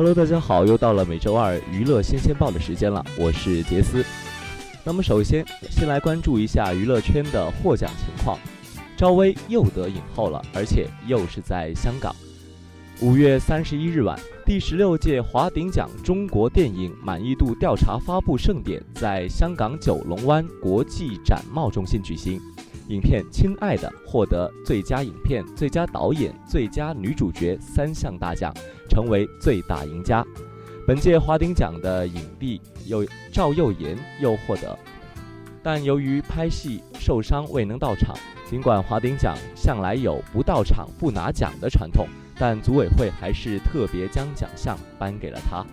Hello，大家好，又到了每周二娱乐新鲜报的时间了，我是杰斯。那么首先，先来关注一下娱乐圈的获奖情况。赵薇又得影后了，而且又是在香港。五月三十一日晚，第十六届华鼎奖中国电影满意度调查发布盛典在香港九龙湾国际展贸中心举行。影片《亲爱的》获得最佳影片、最佳导演、最佳女主角三项大奖，成为最大赢家。本届华鼎奖的影帝有赵又廷又获得，但由于拍戏受伤未能到场。尽管华鼎奖向来有不到场不拿奖的传统，但组委会还是特别将奖项颁给了他。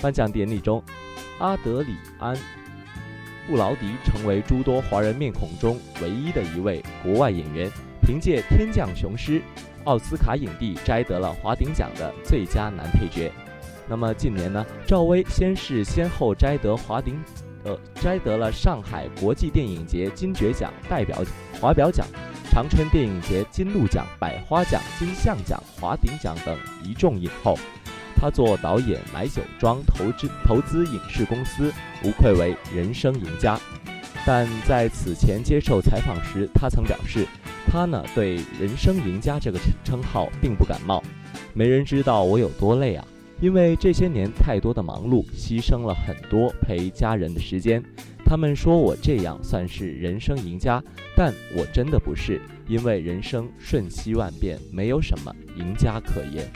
颁奖典礼中，阿德里安。布劳迪成为诸多华人面孔中唯一的一位国外演员，凭借《天降雄狮》，奥斯卡影帝摘得了华鼎奖的最佳男配角。那么近年呢？赵薇先是先后摘得华鼎，呃，摘得了上海国际电影节金爵奖代表华表奖、长春电影节金鹿奖、百花奖、金像奖、华鼎奖等一众影后。他做导演买酒庄，投资投资影视公司，无愧为人生赢家。但在此前接受采访时，他曾表示，他呢对“人生赢家”这个称号并不感冒。没人知道我有多累啊，因为这些年太多的忙碌，牺牲了很多陪家人的时间。他们说我这样算是人生赢家，但我真的不是，因为人生瞬息万变，没有什么赢家可言。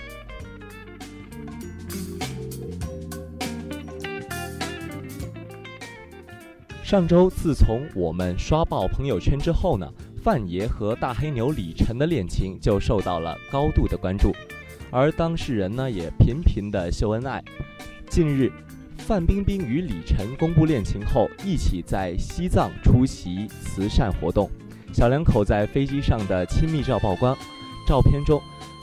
上周，自从我们刷爆朋友圈之后呢，范爷和大黑牛李晨的恋情就受到了高度的关注，而当事人呢也频频的秀恩爱。近日，范冰冰与李晨公布恋情后，一起在西藏出席慈善活动，小两口在飞机上的亲密照曝光。照片中，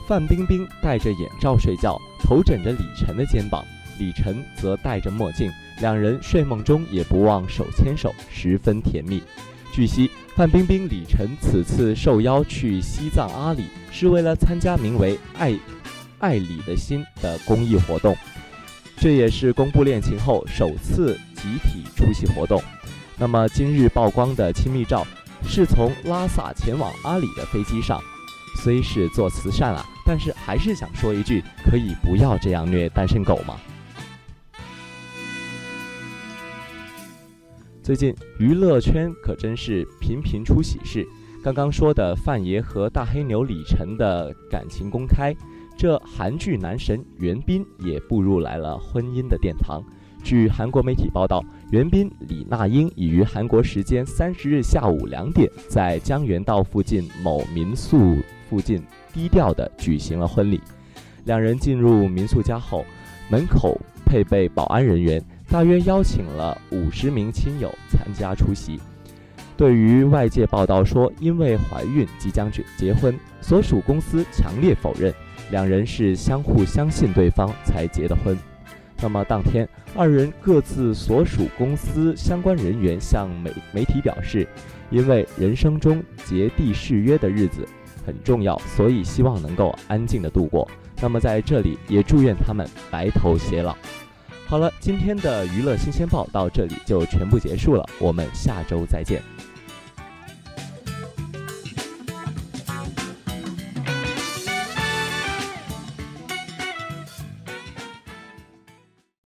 范冰冰戴着眼罩睡觉，头枕着李晨的肩膀，李晨则戴着墨镜。两人睡梦中也不忘手牵手，十分甜蜜。据悉，范冰冰、李晨此次受邀去西藏阿里，是为了参加名为“爱爱里的心”的公益活动。这也是公布恋情后首次集体出席活动。那么，今日曝光的亲密照是从拉萨前往阿里的飞机上。虽是做慈善啊，但是还是想说一句：可以不要这样虐单身狗吗？最近娱乐圈可真是频频出喜事。刚刚说的范爷和大黑牛李晨的感情公开，这韩剧男神袁彬也步入来了婚姻的殿堂。据韩国媒体报道，袁彬、李那英已于韩国时间三十日下午两点，在江原道附近某民宿附近低调地举行了婚礼。两人进入民宿家后，门口配备保安人员。大约邀请了五十名亲友参加出席。对于外界报道说因为怀孕即将结结婚，所属公司强烈否认，两人是相互相信对方才结的婚。那么当天，二人各自所属公司相关人员向媒媒体表示，因为人生中结缔誓约的日子很重要，所以希望能够安静的度过。那么在这里也祝愿他们白头偕老。好了，今天的娱乐新鲜报到这里就全部结束了，我们下周再见。